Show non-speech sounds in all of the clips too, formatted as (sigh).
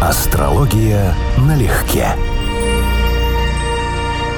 Астрология налегке.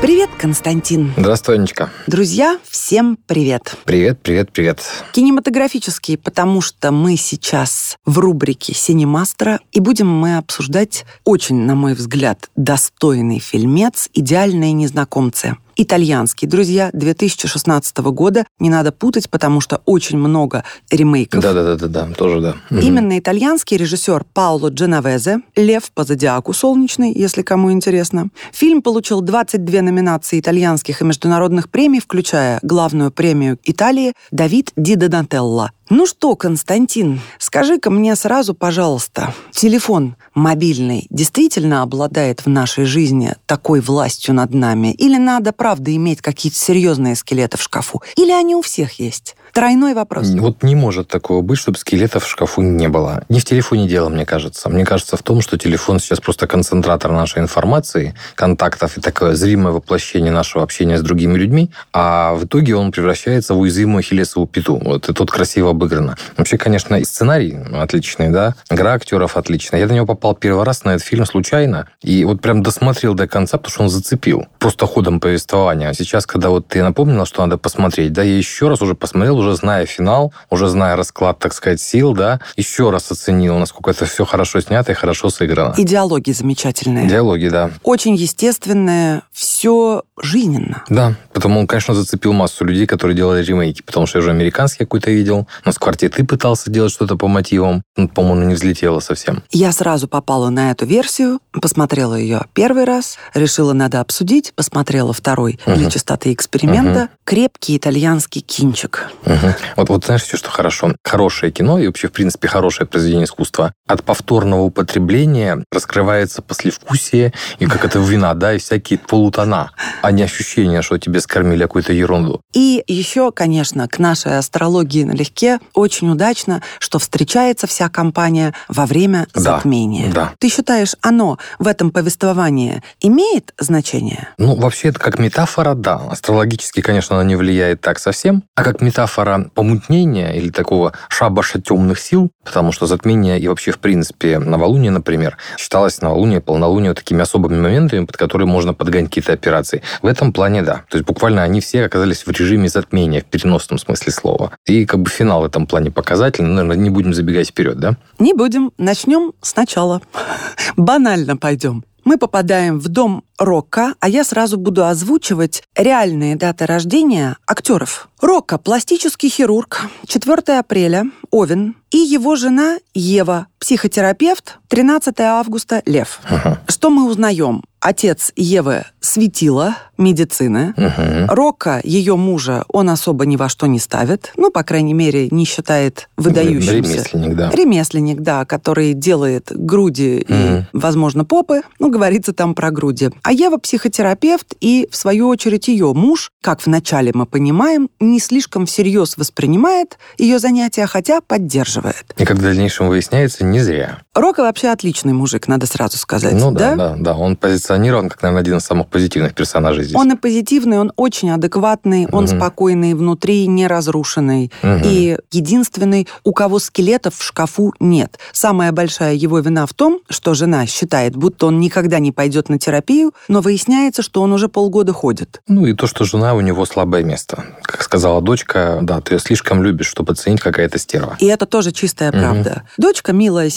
Привет, Константин. Здравствуй, Анечка. Друзья, всем привет. Привет, привет, привет. Кинематографический, потому что мы сейчас в рубрике «Синемастера», и будем мы обсуждать очень, на мой взгляд, достойный фильмец «Идеальные незнакомцы» итальянский, друзья, 2016 года. Не надо путать, потому что очень много ремейков. Да-да-да, тоже да. Именно итальянский режиссер Пауло Дженовезе «Лев по зодиаку солнечный», если кому интересно. Фильм получил 22 номинации итальянских и международных премий, включая главную премию Италии «Давид Ди Донателло». Ну что, Константин, скажи-ка мне сразу, пожалуйста, телефон мобильный действительно обладает в нашей жизни такой властью над нами? Или надо, правда, иметь какие-то серьезные скелеты в шкафу? Или они у всех есть? Тройной вопрос. Вот не может такого быть, чтобы скелетов в шкафу не было. Не в телефоне дело, мне кажется. Мне кажется в том, что телефон сейчас просто концентратор нашей информации, контактов и такое зримое воплощение нашего общения с другими людьми, а в итоге он превращается в уязвимую хилесову пету. Вот и тут красиво обыграно. Вообще, конечно, и сценарий отличный, да, игра актеров отличная. Я на него попал первый раз на этот фильм случайно, и вот прям досмотрел до конца, потому что он зацепил. Просто ходом повествования. А сейчас, когда вот ты напомнила, что надо посмотреть, да, я еще раз уже посмотрел, уже зная финал, уже зная расклад, так сказать, сил, да, еще раз оценил, насколько это все хорошо снято и хорошо сыграно. И диалоги замечательные. Диалоги, да. Очень естественные, все жизненно. Да, потому он, конечно, зацепил массу людей, которые делали ремейки, потому что я уже американский какой-то видел, у нас в квартете пытался делать что-то по мотивам, по-моему, не взлетело совсем. Я сразу попала на эту версию, посмотрела ее первый раз, решила, надо обсудить, посмотрела второй угу. для чистоты эксперимента. Угу. Крепкий итальянский кинчик. Угу. Вот, вот знаешь, все, что хорошо. Хорошее кино и вообще, в принципе, хорошее произведение искусства. От повторного употребления раскрывается послевкусие, и как это вина, да, и всякие полутона, а не ощущение, что тебе скормили какую-то ерунду. И еще, конечно, к нашей астрологии налегке очень удачно, что встречается вся компания во время да, затмения. Да. Ты считаешь, оно в этом повествовании имеет значение? Ну, вообще, это как метафора, да. Астрологически, конечно, она не влияет так совсем, а как метафора помутнения или такого шабаша темных сил, потому что затмение и вообще, в принципе, новолуние, например, считалось новолуние, полнолуние такими особыми моментами, под которые можно подгонять какие-то операции. В этом плане, да. То есть буквально они все оказались в режиме затмения, в переносном смысле слова. И как бы финал в этом плане показательный. Наверное, не будем забегать вперед, да? Не будем. Начнем сначала. (laughs) Банально пойдем. Мы попадаем в дом Рока, а я сразу буду озвучивать реальные даты рождения актеров. Рока – пластический хирург, 4 апреля, Овен, и его жена Ева, психотерапевт, 13 августа, Лев. Ага. Что мы узнаем? Отец Евы светила медицины. Угу. Рока, ее мужа, он особо ни во что не ставит. Ну, по крайней мере, не считает выдающимся. Ремесленник, да. Ремесленник, да, который делает груди угу. и, возможно, попы. Ну, говорится там про груди. А Ева психотерапевт, и, в свою очередь, ее муж, как вначале мы понимаем, не слишком всерьез воспринимает ее занятия, хотя поддерживает. И как в дальнейшем выясняется, не зря. Рока вообще отличный мужик, надо сразу сказать. Ну да, да, да. да. Он позиционирован как, наверное, один из самых позитивных персонажей здесь. Он и позитивный, он очень адекватный, он угу. спокойный внутри, не разрушенный. Угу. И единственный, у кого скелетов в шкафу нет. Самая большая его вина в том, что жена считает, будто он никогда не пойдет на терапию, но выясняется, что он уже полгода ходит. Ну и то, что жена у него слабое место. Как сказала дочка, да, ты ее слишком любишь, чтобы оценить какая-то стерва. И это тоже чистая правда. Дочка, милая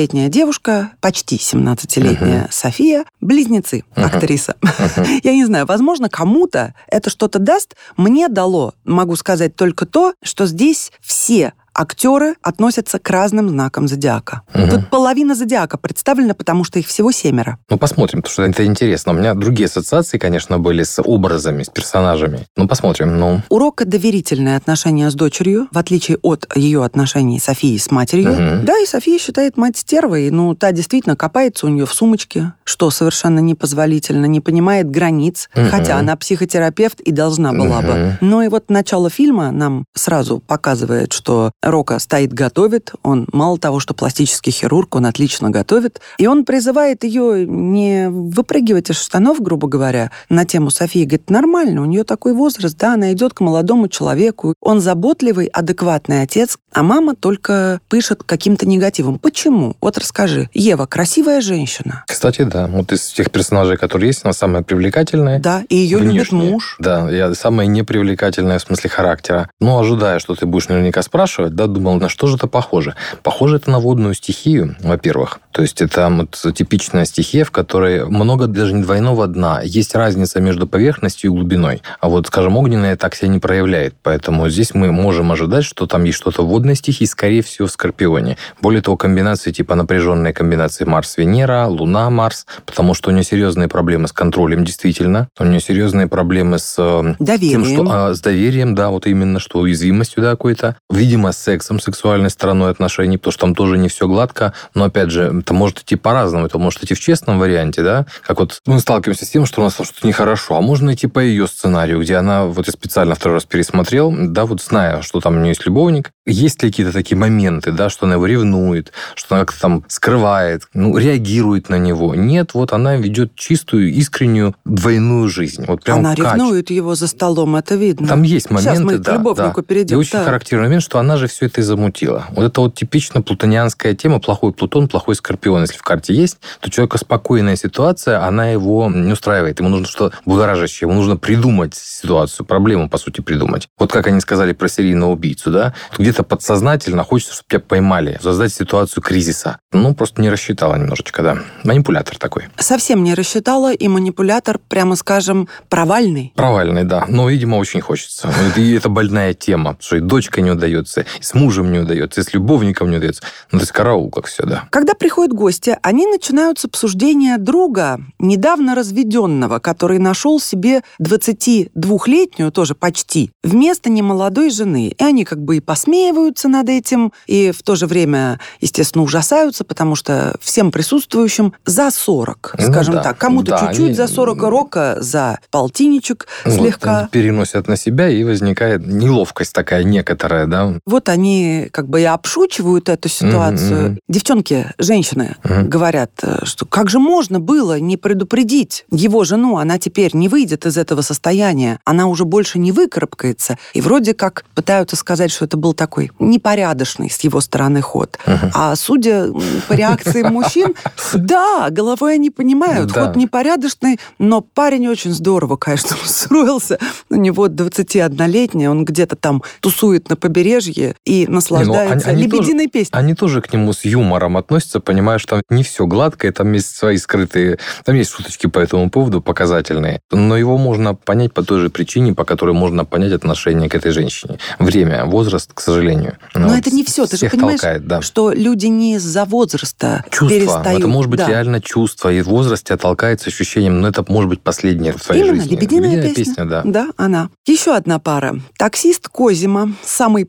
17-летняя девушка, почти 17-летняя София, близнецы, актриса. (laughs) Я не знаю, возможно, кому-то это что-то даст. Мне дало, могу сказать только то, что здесь все актеры относятся к разным знакам зодиака. Угу. Тут половина зодиака представлена, потому что их всего семеро. Ну, посмотрим, потому что это интересно. У меня другие ассоциации, конечно, были с образами, с персонажами. Ну, посмотрим. Ну. Урока доверительное отношение с дочерью, в отличие от ее отношений Софии с матерью. Угу. Да, и София считает мать стервой. Ну, та действительно копается у нее в сумочке, что совершенно непозволительно, не понимает границ, Угу. хотя она психотерапевт и должна была Мгм. бы. Но и вот начало фильма нам сразу показывает, что Рока стоит, готовит. Он мало того, что пластический хирург, он отлично готовит. И он призывает ее не выпрыгивать из штанов, грубо говоря, на тему Софии. Говорит, нормально, у нее такой возраст, да, она идет к молодому человеку. Он заботливый, адекватный отец, а мама только пышет каким-то негативом. Почему? Вот расскажи. Ева, красивая женщина. Кстати, да. Вот из тех персонажей, которые есть, она самая привлекательная. Да, и ее внешне. любит муж. Да, я самая непривлекательная в смысле характера. Но ожидая, что ты будешь наверняка спрашивать, да, думал, на что же это похоже? Похоже это на водную стихию, во-первых. То есть это вот типичная стихия, в которой много даже не двойного дна. Есть разница между поверхностью и глубиной. А вот, скажем, огненная так себя не проявляет. Поэтому здесь мы можем ожидать, что там есть что-то водной стихии, скорее всего, в Скорпионе. Более того, комбинации типа напряженной комбинации Марс-Венера, Луна-Марс, потому что у нее серьезные проблемы с контролем, действительно. У нее серьезные проблемы с... Э, доверием. Тем, что, а, с доверием, да, вот именно, что уязвимостью да, какой-то. Видимо, сексом, сексуальной стороной отношений, потому что там тоже не все гладко. Но, опять же, это может идти по-разному. Это может идти в честном варианте, да, как вот мы сталкиваемся с тем, что у нас что-то нехорошо. А можно идти по ее сценарию, где она, вот я специально второй раз пересмотрел, да, вот зная, что там у нее есть любовник, есть ли какие-то такие моменты, да, что она его ревнует, что она как-то там скрывает, ну, реагирует на него. Нет, вот она ведет чистую, искреннюю двойную жизнь. Вот прям она каче. ревнует его за столом, это видно. Там есть моменты, Сейчас мы да, к любовнику да. перейдем. И очень да. характерный момент, что она же все это и замутила. Вот это вот типично плутонианская тема, плохой Плутон, плохой Скорпион. Если в карте есть, то человека спокойная ситуация, она его не устраивает. Ему нужно что будоражащее, ему нужно придумать ситуацию, проблему, по сути, придумать. Вот как они сказали про серийного убийцу, да? Где-то подсознательно хочется, чтобы тебя поймали, создать ситуацию кризиса. Ну, просто не рассчитала немножечко, да. Манипулятор такой. Совсем не рассчитала, и манипулятор, прямо скажем, провальный. Провальный, да. Но, видимо, очень хочется. И это больная тема, что и дочка не удается, с мужем не удается, и с любовником не удается. Ну, то есть караул, как все, да. Когда приходят гости, они начинают с обсуждения друга, недавно разведенного, который нашел себе 22-летнюю, тоже почти, вместо немолодой жены. И они как бы и посмеиваются над этим, и в то же время, естественно, ужасаются, потому что всем присутствующим за 40, ну, скажем да, так. Кому-то да, чуть-чуть они... за 40, Рока за полтинничек вот, слегка. Переносят на себя, и возникает неловкость такая некоторая, да? Вот они как бы и обшучивают эту ситуацию. Mm-hmm. Девчонки, женщины mm-hmm. говорят, что как же можно было не предупредить его жену, она теперь не выйдет из этого состояния, она уже больше не выкарабкается. И вроде как пытаются сказать, что это был такой непорядочный с его стороны ход. Uh-huh. А судя по реакции (laughs) мужчин, да, головой они понимают, ход непорядочный, но парень очень здорово, конечно, (laughs) устроился. У него 21-летний, он где-то там тусует на побережье и ну, наслаждается лебединой песней. Они тоже к нему с юмором относятся, понимая, что не все гладко, там есть свои скрытые, там есть шуточки по этому поводу показательные. Но его можно понять по той же причине, по которой можно понять отношение к этой женщине. Время, возраст, к сожалению. Но вот это не все. Ты же понимаешь, толкает, да. что люди не из-за возраста чувство. перестают. Это может быть да. реально чувство. И в возрасте толкает с ощущением, ну, это может быть последнее в твоей Именно, жизни. Лебединая, Лебединая песня. песня, да. Да, она. Еще одна пара. Таксист Козима, самый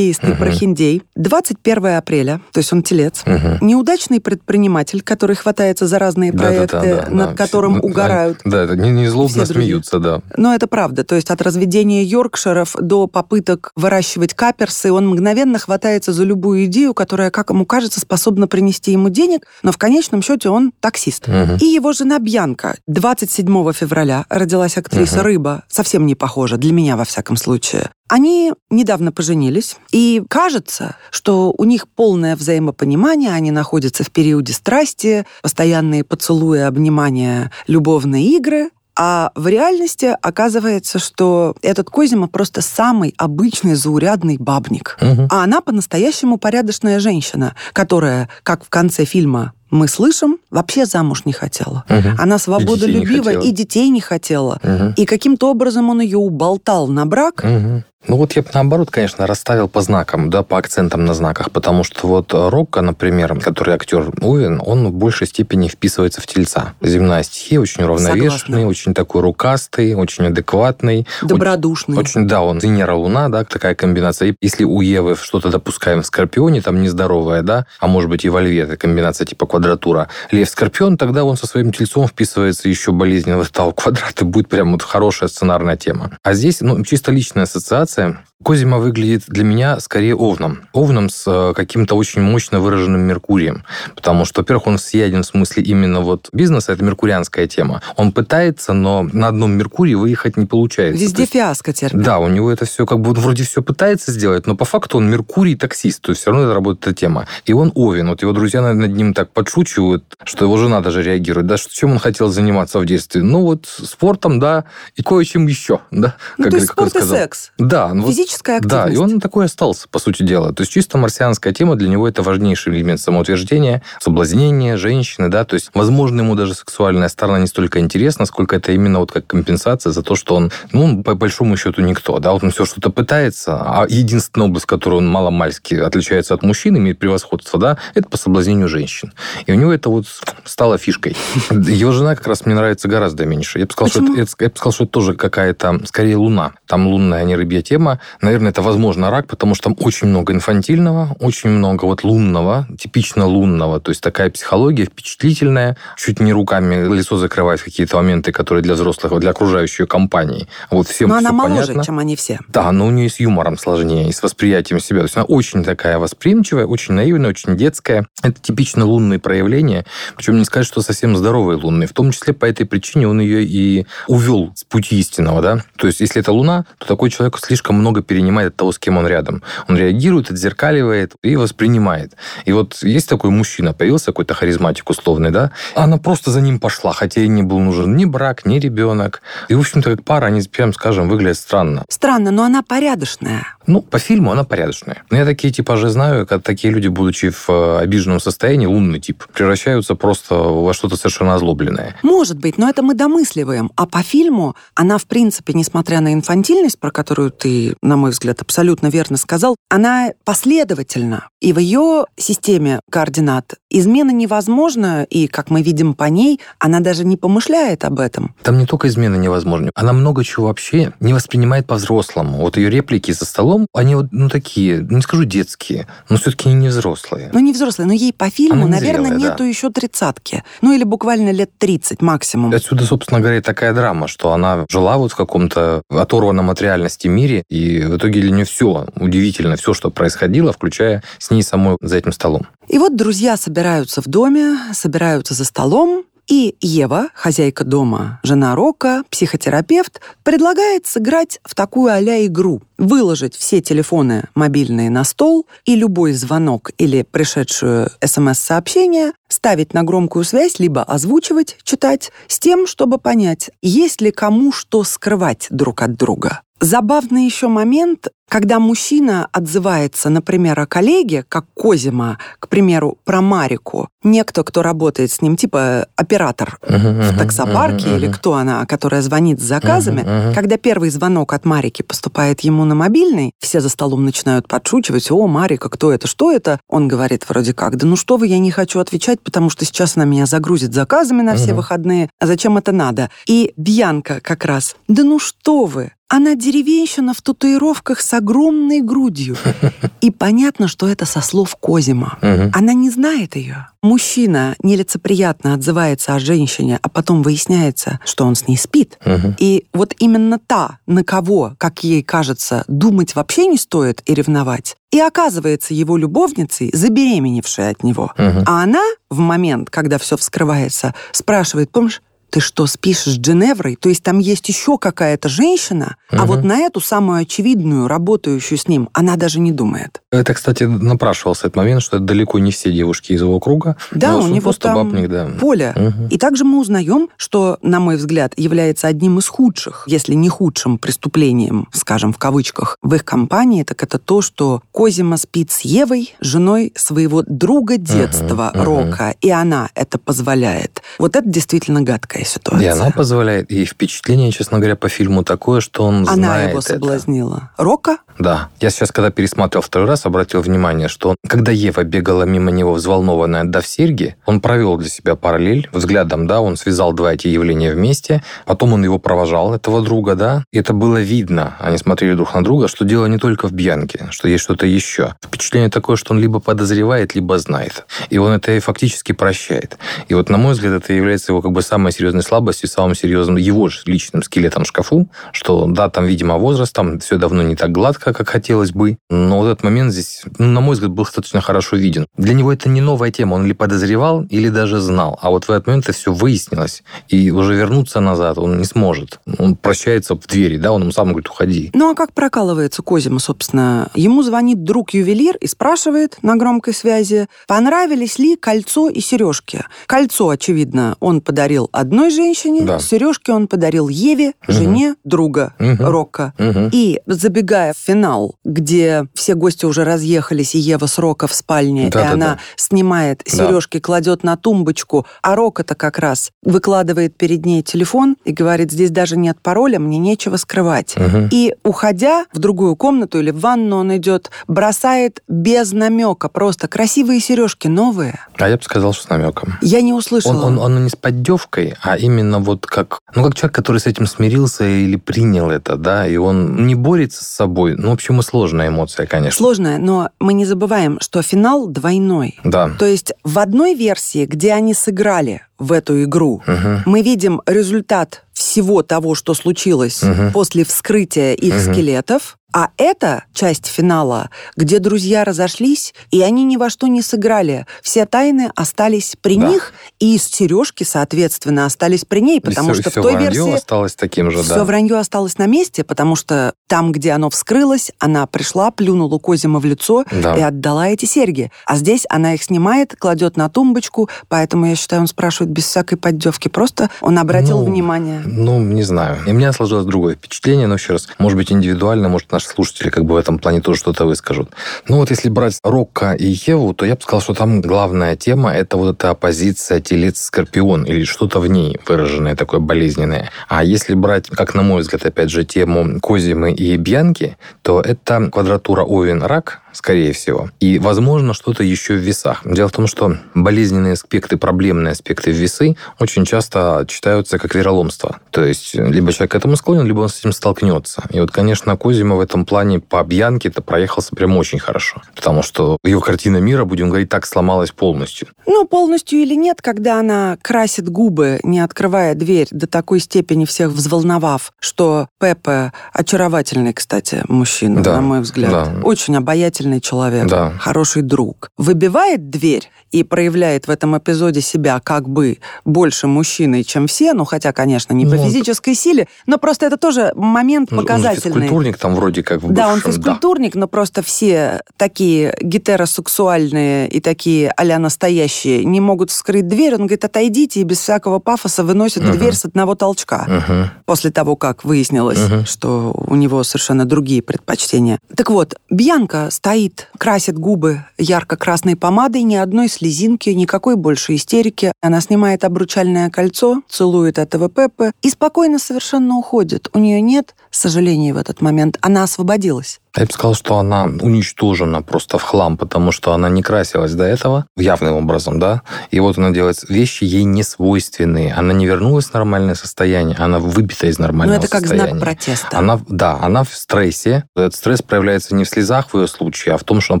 прохиндеистый угу. прохиндей, 21 апреля, то есть он телец. Угу. Неудачный предприниматель, который хватается за разные да, проекты, да, да, да, над да. которым Все, угорают. Да, это не, не злобно смеются, да. Но это правда. То есть от разведения Йоркширов до попыток выращивать каперсы, он мгновенно хватается за любую идею, которая, как ему кажется, способна принести ему денег, но в конечном счете он таксист. Угу. И его жена Бьянка 27 февраля родилась актриса угу. Рыба, совсем не похожа, для меня во всяком случае. Они недавно поженились, и кажется, что у них полное взаимопонимание, они находятся в периоде страсти, постоянные поцелуи, обнимания, любовные игры, а в реальности оказывается, что этот Козима просто самый обычный заурядный бабник. Угу. А она по-настоящему порядочная женщина, которая, как в конце фильма мы слышим, вообще замуж не хотела. Угу. Она свободолюбива и, и детей не хотела. Угу. И каким-то образом он ее уболтал на брак. Угу. Ну вот я бы наоборот, конечно, расставил по знакам, да, по акцентам на знаках, потому что вот Рокко, например, который актер Уин, он в большей степени вписывается в тельца. Земная стихия очень уравновешенный, Согласна. очень такой рукастый, очень адекватный. Добродушный. Очень, очень да, он Венера-Луна, да, такая комбинация. Если у Евы что-то допускаем в Скорпионе, там нездоровое, да, а может быть и во Льве, это комбинация типа квадратура. Лев-Скорпион, тогда он со своим тельцом вписывается еще болезненно (laughs) в квадрат, и будет прям вот хорошая сценарная тема. А здесь, ну, чисто личная ассоциация, Козима выглядит для меня скорее овном. Овном с э, каким-то очень мощно выраженным Меркурием. Потому что, во-первых, он всеяден в смысле именно вот бизнеса, это меркурианская тема. Он пытается, но на одном Меркурии выехать не получается. Везде есть, фиаско терпит. Да, у него это все как бы он вроде все пытается сделать, но по факту он Меркурий таксист, то есть все равно это работает эта тема. И он Овен. Вот его друзья над ним так подшучивают, что его жена даже реагирует. Да, что, чем он хотел заниматься в детстве? Ну вот спортом, да, и кое-чем еще, да. Ну, как, то есть спорт и секс. Да. Ну, Физическая активность. Да, и он такой остался, по сути дела. То есть чисто марсианская тема для него это важнейший элемент самоутверждения, соблазнения женщины, да, то есть, возможно, ему даже сексуальная сторона не столько интересна, сколько это именно вот как компенсация за то, что он, ну, по большому счету никто, да, вот он все что-то пытается, а единственная область, в которой он маломальски отличается от мужчин, имеет превосходство, да, это по соблазнению женщин. И у него это вот стало фишкой. Его жена как раз мне нравится гораздо меньше. Я бы сказал, что это, я бы сказал, что это тоже какая-то, скорее, луна. Там лунная, не рыбья тема. Наверное, это, возможно, рак, потому что там очень много инфантильного, очень много вот лунного, типично лунного. То есть такая психология впечатлительная, чуть не руками лицо закрывает какие-то моменты, которые для взрослых, для окружающей компании. Вот всем Но она моложе, понятно. чем они все. Да, но у нее с юмором сложнее, и с восприятием себя. То есть она очень такая восприимчивая, очень наивная, очень детская. Это типично лунные проявления. Причем не сказать, что совсем здоровые лунные. В том числе по этой причине он ее и увел с пути истинного. Да? То есть если это луна, то такой человек слишком много перенимает от того, с кем он рядом. Он реагирует, отзеркаливает и воспринимает. И вот есть такой мужчина, появился какой-то харизматик условный, да, она просто за ним пошла, хотя ей не был нужен ни брак, ни ребенок. И, в общем-то, как пара, они, прям скажем, выглядят странно. Странно, но она порядочная. Ну, по фильму она порядочная. Но я такие типажи знаю, когда такие люди, будучи в э, обиженном состоянии, лунный тип, превращаются просто во что-то совершенно озлобленное. Может быть, но это мы домысливаем. А по фильму она, в принципе, несмотря на инфантильность, про которую ты, на мой взгляд, абсолютно верно сказал, она последовательна. И в ее системе координат измена невозможна, и, как мы видим по ней, она даже не помышляет об этом. Там не только измена невозможна, она много чего вообще не воспринимает по-взрослому. Вот ее реплики за столом, они вот, ну, такие, не скажу детские, но все-таки не взрослые. Ну, не взрослые, но ей по фильму, она наверное, зрелая, нету да. еще тридцатки. Ну, или буквально лет 30 максимум. Отсюда, собственно говоря, такая драма, что она жила вот в каком-то оторванном от реальности мире, и в итоге для нее все удивительно, все, что происходило, включая с ней самой за этим столом. И вот друзья собираются в доме, собираются за столом, и Ева, хозяйка дома, жена Рока, психотерапевт, предлагает сыграть в такую а игру. Выложить все телефоны мобильные на стол и любой звонок или пришедшую СМС-сообщение ставить на громкую связь, либо озвучивать, читать, с тем, чтобы понять, есть ли кому что скрывать друг от друга. Забавный еще момент, когда мужчина отзывается, например, о коллеге, как Козима, к примеру, про Марику, некто, кто работает с ним, типа оператор uh-huh, в таксопарке uh-huh, или кто она, которая звонит с заказами, uh-huh, когда первый звонок от Марики поступает ему на мобильный, все за столом начинают подшучивать, о, Марика, кто это, что это? Он говорит вроде как, да ну что вы, я не хочу отвечать, потому что сейчас она меня загрузит заказами на все выходные, а зачем это надо? И Бьянка как раз, да ну что вы, она деревенщина в татуировках с огромной грудью. (laughs) И понятно, что это со слов Козима. Она не знает ее. Мужчина нелицеприятно отзывается о женщине, а потом выясняется, что он с ней спит. И вот именно та, на кого, как ей кажется, думать вообще не стоит и ревновать, и оказывается его любовницей, забеременевшей от него. А она в момент, когда все вскрывается, спрашивает, помнишь, ты что, спишь с Дженеврой? То есть там есть еще какая-то женщина, угу. а вот на эту самую очевидную, работающую с ним, она даже не думает. Это, кстати, напрашивался этот момент, что это далеко не все девушки из его круга. Да, у него просто там бабник, да. поле. Угу. И также мы узнаем, что, на мой взгляд, является одним из худших, если не худшим преступлением, скажем, в кавычках, в их компании, так это то, что Козима спит с Евой, женой своего друга детства угу, Рока, угу. и она это позволяет. Вот это действительно гадкая ситуация. И она позволяет. И впечатление, честно говоря, по фильму такое, что он она знает Она его соблазнила. Это. Рока? Да. Я сейчас, когда пересматривал второй раз, обратил внимание, что он, когда Ева бегала мимо него, взволнованная, отдав серьги, он провел для себя параллель взглядом, да, он связал два эти явления вместе, потом он его провожал, этого друга, да, и это было видно, они смотрели друг на друга, что дело не только в Бьянке, что есть что-то еще. Впечатление такое, что он либо подозревает, либо знает. И он это и фактически прощает. И вот, на мой взгляд, это является его как бы самой серьезной слабостью, самым серьезным его же личным скелетом в шкафу, что да, там, видимо, возраст, там все давно не так гладко, как хотелось бы, но вот этот момент здесь, ну, на мой взгляд, был достаточно хорошо виден. Для него это не новая тема, он ли подозревал, или даже знал, а вот в этот момент это все выяснилось, и уже вернуться назад он не сможет. Он прощается в двери, да, он ему сам говорит, уходи. Ну а как прокалывается Козима, собственно? Ему звонит друг-ювелир и спрашивает на громкой связи, понравились ли кольцо и сережки. Кольцо, очевидно, он подарил одной женщине, да. сережки он подарил Еве, угу. жене друга угу. Рока. Угу. И забегая в финал, где все гости уже разъехались, и Ева с Рока в спальне, да, и да, она да. снимает сережки, да. кладет на тумбочку, а Рок-то как раз выкладывает перед ней телефон и говорит, здесь даже нет пароля, мне нечего скрывать. Угу. И уходя в другую комнату или в ванну он идет, бросает без намека, просто красивые сережки, новые. А я бы сказал, что с намеком. Я не услышала. Он, он, он не с поддевкой, а именно вот как, ну, как человек, который с этим смирился или принял это, да, и он не борется с собой. Ну, в общем, и сложная эмоция, конечно. Сложная, но мы не забываем, что финал двойной. Да. То есть в одной версии, где они сыграли в эту игру, угу. мы видим результат всего того, что случилось угу. после вскрытия их угу. скелетов, а это часть финала, где друзья разошлись, и они ни во что не сыграли. Все тайны остались при да. них, и сережки, соответственно, остались при ней, потому все, что все в той вранье версии... осталось таким же, все да. вранье осталось на месте, потому что там, где оно вскрылось, она пришла, плюнула Козима в лицо да. и отдала эти серьги. А здесь она их снимает, кладет на тумбочку, поэтому, я считаю, он спрашивает без всякой поддевки. Просто он обратил ну, внимание. Ну, не знаю. И у меня сложилось другое впечатление, но еще раз, может быть, индивидуально, может, наш наши слушатели как бы в этом плане тоже что-то выскажут. Ну вот если брать Рокко и Еву, то я бы сказал, что там главная тема – это вот эта оппозиция телец-скорпион или что-то в ней выраженное такое болезненное. А если брать, как на мой взгляд, опять же, тему Козимы и Бьянки, то это квадратура Овен-Рак, скорее всего. И, возможно, что-то еще в весах. Дело в том, что болезненные аспекты, проблемные аспекты в весы очень часто читаются как вероломство. То есть, либо человек к этому склонен, либо он с этим столкнется. И вот, конечно, Козима в этом плане по Бьянке-то проехался прям очень хорошо. Потому что его картина мира, будем говорить, так сломалась полностью. Ну, полностью или нет, когда она красит губы, не открывая дверь, до такой степени всех взволновав, что Пепе очаровательный, кстати, мужчина, да, на мой взгляд. Да. Очень обаятельный замечательный человек, да. хороший друг, выбивает дверь и проявляет в этом эпизоде себя как бы больше мужчиной, чем все, ну хотя, конечно, не ну, по физической силе, но просто это тоже момент показательный. Он физкультурник там вроде как в Да, он физкультурник, да. но просто все такие гетеросексуальные и такие а настоящие не могут вскрыть дверь. Он говорит, отойдите, и без всякого пафоса выносит угу. дверь с одного толчка. Угу. После того, как выяснилось, угу. что у него совершенно другие предпочтения. Так вот, Бьянка стоит, красит губы ярко-красной помадой, ни одной слезинки, никакой больше истерики. Она снимает обручальное кольцо, целует этого Пеппа и спокойно совершенно уходит. У нее нет сожалений в этот момент. Она освободилась. Я бы сказал, что она уничтожена просто в хлам, потому что она не красилась до этого явным образом, да, и вот она делает вещи ей не свойственные. Она не вернулась в нормальное состояние, она выбита из нормального состояния. Ну, это как знак протеста. Она, да, она в стрессе. Этот стресс проявляется не в слезах в ее случае, а в том, что она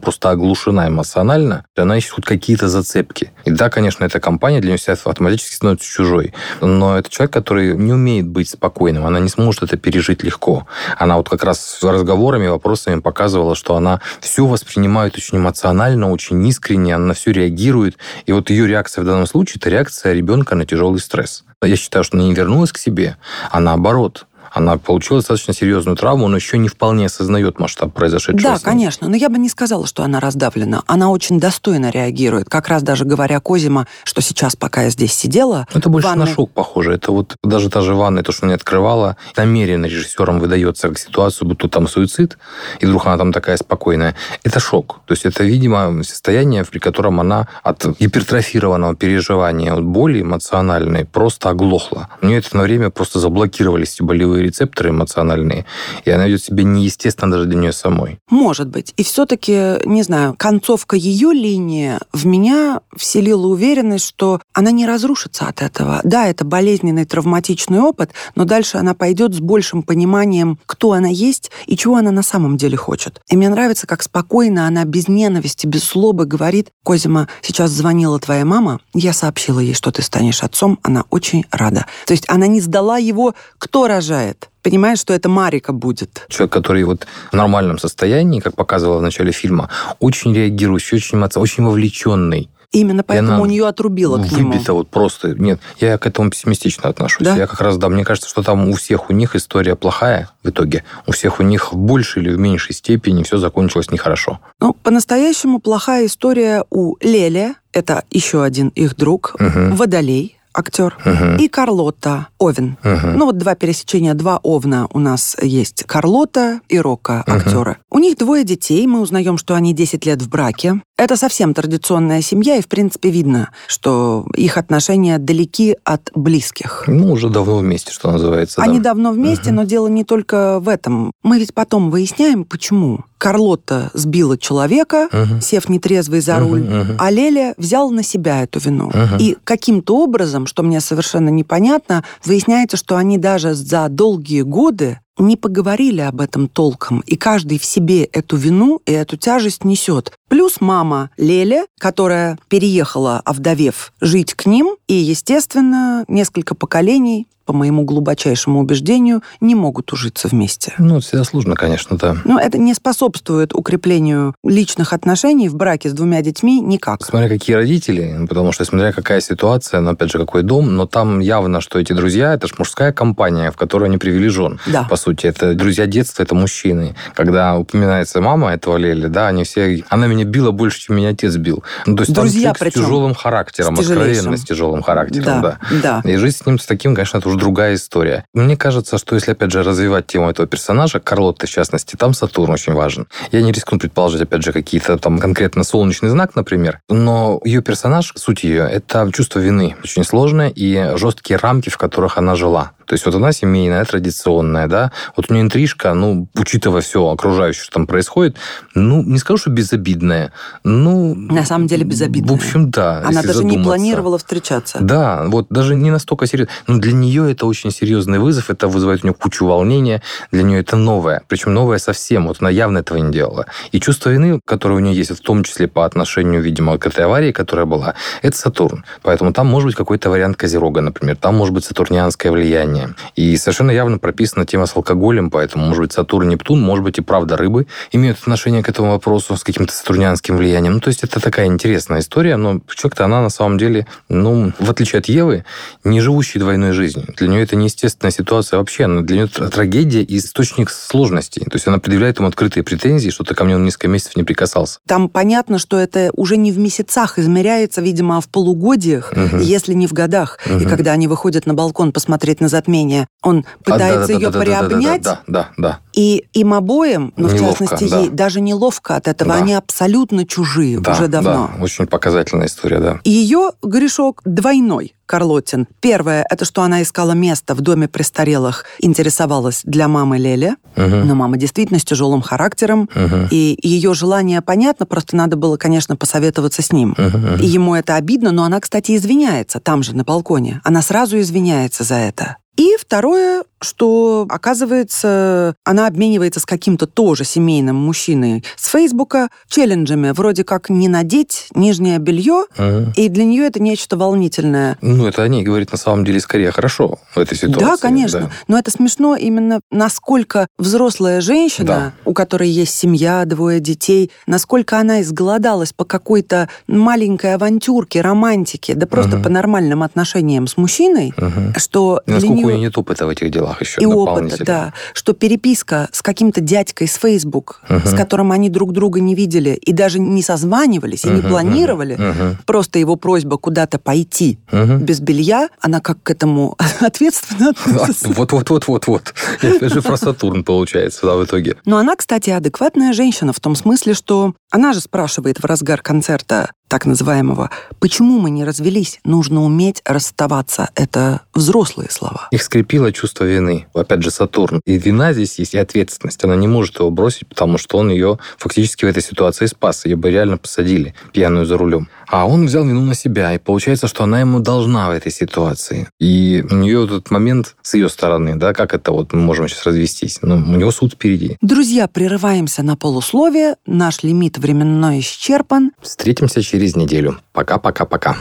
просто оглушена эмоционально, она ищет хоть какие-то зацепки. И да, конечно, эта компания для себя автоматически становится чужой. Но это человек, который не умеет быть спокойным, она не сможет это пережить легко. Она вот как раз с разговорами, вопросами показывала, что она все воспринимает очень эмоционально, очень искренне, она на все реагирует. И вот ее реакция в данном случае – это реакция ребенка на тяжелый стресс. Я считаю, что она не вернулась к себе, а наоборот – она получила достаточно серьезную травму, но еще не вполне осознает масштаб произошедшего. Да, конечно, но я бы не сказала, что она раздавлена. Она очень достойно реагирует. Как раз даже говоря Козима, что сейчас, пока я здесь сидела... Это больше ванной... на шок похоже. Это вот даже та же ванная, то, что она не открывала, намеренно режиссером выдается как ситуацию, будто там суицид, и вдруг она там такая спокойная. Это шок. То есть это, видимо, состояние, при котором она от гипертрофированного переживания, от боли эмоциональной просто оглохла. У нее это на время просто заблокировались болевые рецепторы эмоциональные, и она ведет себя неестественно даже для нее самой. Может быть. И все-таки, не знаю, концовка ее линии в меня вселила уверенность, что она не разрушится от этого. Да, это болезненный травматичный опыт, но дальше она пойдет с большим пониманием, кто она есть и чего она на самом деле хочет. И мне нравится, как спокойно она без ненависти, без злобы говорит, Козима, сейчас звонила твоя мама, я сообщила ей, что ты станешь отцом, она очень рада. То есть она не сдала его, кто рожает понимаешь, что это Марика будет. Человек, который вот в нормальном состоянии, как показывала в начале фильма, очень реагирующий, очень, очень вовлеченный. Именно поэтому у нее отрубило к нему. Выбито вот просто. Нет, я к этому пессимистично отношусь. Да? Я как раз, да, мне кажется, что там у всех у них история плохая в итоге. У всех у них в большей или в меньшей степени все закончилось нехорошо. Ну, по-настоящему плохая история у Леля, это еще один их друг, угу. Водолей, актер, угу. и Карлота Овен. Угу. Ну вот два пересечения, два Овна у нас есть. Карлота и Рока актеры. У них двое детей, мы узнаем, что они 10 лет в браке. Это совсем традиционная семья, и, в принципе, видно, что их отношения далеки от близких. Ну, уже давно вместе, что называется. Они да. давно вместе, угу. но дело не только в этом. Мы ведь потом выясняем, почему. Карлотта сбила человека, угу. сев нетрезвый за руль, угу, угу. а Леля взял на себя эту вину. Угу. И каким-то образом, что мне совершенно непонятно, выясняется, что они даже за долгие годы не поговорили об этом толком, и каждый в себе эту вину и эту тяжесть несет. Плюс мама Леля, которая переехала, овдовев, жить к ним, и, естественно, несколько поколений по моему глубочайшему убеждению, не могут ужиться вместе. Ну, это всегда сложно, конечно, да. Но это не способствует укреплению личных отношений в браке с двумя детьми никак. Смотря какие родители, потому что смотря какая ситуация, но опять же, какой дом, но там явно, что эти друзья, это же мужская компания, в которой они привели жен. Да. По сути, это друзья детства, это мужчины. Когда упоминается мама этого Лели, да, они все... Она меня била больше, чем меня отец бил. Ну, то есть друзья, там с тяжелым характером, с откровенно с тяжелым характером, да, да. да. И жить с ним с таким, конечно, это уже другая история. Мне кажется, что если, опять же, развивать тему этого персонажа, Карлотты, в частности, там Сатурн очень важен. Я не рискну предположить, опять же, какие-то там конкретно солнечный знак, например, но ее персонаж, суть ее, это чувство вины. Очень сложное и жесткие рамки, в которых она жила. То есть вот она семейная, традиционная, да, вот у нее интрижка, ну, учитывая все окружающее, что там происходит, ну, не скажу, что безобидная, ну... На самом деле безобидная. В общем, да. Она даже задуматься. не планировала встречаться. Да, вот даже не настолько серьезно. Но для нее это очень серьезный вызов, это вызывает у нее кучу волнения, для нее это новое, причем новое совсем, вот она явно этого не делала. И чувство вины, которое у нее есть, в том числе по отношению, видимо, к этой аварии, которая была, это Сатурн. Поэтому там может быть какой-то вариант Козерога, например, там может быть сатурнианское влияние, влияние. И совершенно явно прописана тема с алкоголем, поэтому, может быть, Сатурн, Нептун, может быть, и правда рыбы имеют отношение к этому вопросу с каким-то сатурнианским влиянием. Ну, то есть это такая интересная история, но человек-то она на самом деле, ну, в отличие от Евы, не живущий двойной жизнью. Для нее это неестественная ситуация вообще. Она для нее трагедия и источник сложностей. То есть она предъявляет ему открытые претензии, что ты ко мне он несколько месяцев не прикасался. Там понятно, что это уже не в месяцах измеряется, видимо, а в полугодиях, угу. если не в годах. Угу. И когда они выходят на балкон посмотреть назад затмения. Он пытается а, да, ее да, да, приобнять. Да, да, да, да. И им обоим, ну, неловко, в частности, да. ей даже неловко от этого. Да. Они абсолютно чужие да, уже давно. Да, очень показательная история, да. И ее грешок двойной. Карлотин. Первое, это что она искала место в доме престарелых, интересовалась для мамы Лели. Угу. Но мама действительно с тяжелым характером. Угу. И ее желание понятно, просто надо было, конечно, посоветоваться с ним. Угу. И ему это обидно, но она, кстати, извиняется там же, на балконе. Она сразу извиняется за это. И второе, что, оказывается, она обменивается с каким-то тоже семейным мужчиной с Фейсбука челленджами, вроде как не надеть нижнее белье, ага. и для нее это нечто волнительное. Ну, это о ней говорит на самом деле скорее хорошо в этой ситуации. Да, конечно. Да. Но это смешно именно, насколько взрослая женщина, да. у которой есть семья, двое детей, насколько она изголодалась по какой-то маленькой авантюрке, романтике, да просто ага. по нормальным отношениям с мужчиной, ага. что насколько нее... у нее нет опыта в этих делах еще. И опыта, да. Что переписка с каким-то дядькой с Facebook, угу. с которым они друг друга не видели и даже не созванивались и угу, не планировали, угу. просто его просьба куда-то пойти угу. Без белья, она как к этому (laughs) ответственно относится. Вот-вот-вот-вот-вот. Это же про Сатурн получается, да, в итоге. Но она, кстати, адекватная женщина в том смысле, что она же спрашивает в разгар концерта, так называемого «почему мы не развелись? Нужно уметь расставаться». Это взрослые слова. Их скрепило чувство вины. Опять же, Сатурн. И вина здесь есть, и ответственность. Она не может его бросить, потому что он ее фактически в этой ситуации спас. Ее бы реально посадили пьяную за рулем. А он взял вину на себя, и получается, что она ему должна в этой ситуации. И у нее этот момент с ее стороны, да, как это вот мы можем сейчас развестись? Ну, у него суд впереди. Друзья, прерываемся на полусловие. Наш лимит временной исчерпан. Встретимся через неделю. Пока-пока-пока.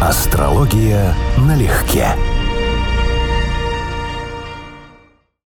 Астрология налегке.